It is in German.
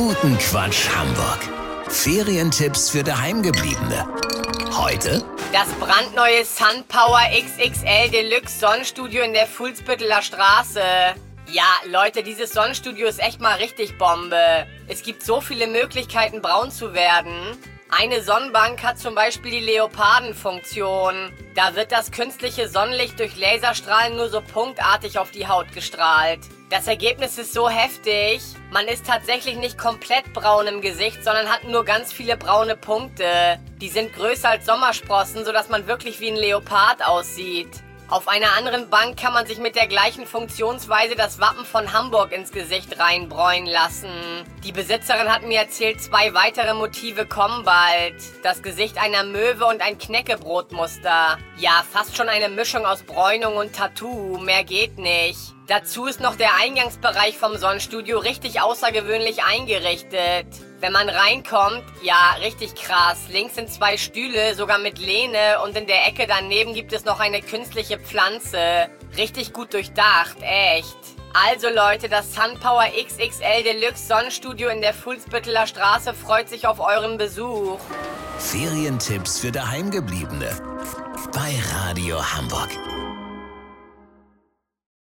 Guten Quatsch Hamburg. Ferientipps für Daheimgebliebene. Heute Das brandneue Sunpower XXL Deluxe Sonnenstudio in der Fuhlsbütteler Straße. Ja, Leute, dieses Sonnenstudio ist echt mal richtig Bombe. Es gibt so viele Möglichkeiten, braun zu werden. Eine Sonnenbank hat zum Beispiel die Leopardenfunktion. Da wird das künstliche Sonnenlicht durch Laserstrahlen nur so punktartig auf die Haut gestrahlt. Das Ergebnis ist so heftig, man ist tatsächlich nicht komplett braun im Gesicht, sondern hat nur ganz viele braune Punkte. Die sind größer als Sommersprossen, sodass man wirklich wie ein Leopard aussieht. Auf einer anderen Bank kann man sich mit der gleichen Funktionsweise das Wappen von Hamburg ins Gesicht reinbräunen lassen. Die Besitzerin hat mir erzählt, zwei weitere Motive kommen bald. Das Gesicht einer Möwe und ein Knäckebrotmuster. Ja, fast schon eine Mischung aus Bräunung und Tattoo. Mehr geht nicht. Dazu ist noch der Eingangsbereich vom Sonnenstudio richtig außergewöhnlich eingerichtet. Wenn man reinkommt, ja, richtig krass. Links sind zwei Stühle, sogar mit Lehne und in der Ecke daneben gibt es noch eine künstliche Pflanze. Richtig gut durchdacht, echt. Also Leute, das Sunpower XXL Deluxe Sonnenstudio in der Fuhlsbütteler Straße freut sich auf euren Besuch. Ferientipps für Daheimgebliebene. Bei Radio Hamburg.